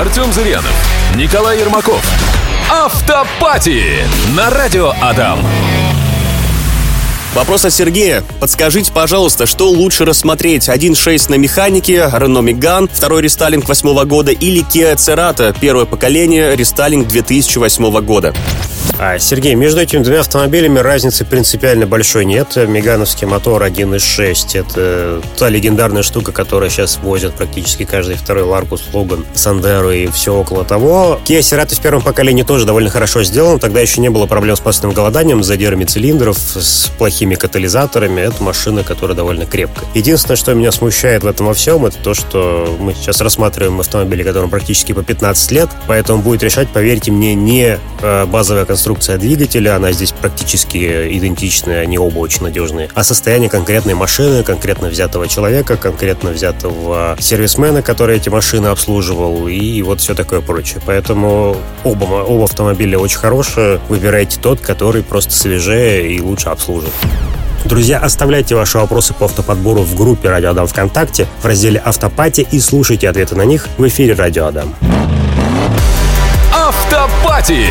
Артем Зырянов, Николай Ермаков. Автопати на радио Адам. Вопрос от Сергея. Подскажите, пожалуйста, что лучше рассмотреть? 1.6 на механике, Renault Megane, второй рестайлинг 8 года или Kia Cerato, первое поколение, рестайлинг 2008 года? А, Сергей, между этими двумя автомобилями разницы принципиально большой нет. Мегановский мотор 1.6 — это та легендарная штука, которая сейчас возят практически каждый второй Ларгус, Логан, Сандеро и все около того. Kia Cerato в первом поколении тоже довольно хорошо сделан. Тогда еще не было проблем с масляным голоданием, с задирами цилиндров, с плохими катализаторами. Это машина, которая довольно крепкая. Единственное, что меня смущает в этом во всем, это то, что мы сейчас рассматриваем автомобили, которым практически по 15 лет, поэтому будет решать, поверьте мне, не э, базовая конструкция двигателя, она здесь практически идентичная, они оба очень надежные. А состояние конкретной машины, конкретно взятого человека, конкретно взятого сервисмена, который эти машины обслуживал, и вот все такое прочее. Поэтому оба, оба автомобиля очень хорошие. Выбирайте тот, который просто свежее и лучше обслужит. Друзья, оставляйте ваши вопросы по автоподбору в группе «Радио Адам ВКонтакте» в разделе «Автопати» и слушайте ответы на них в эфире «Радио Адам». Автопати!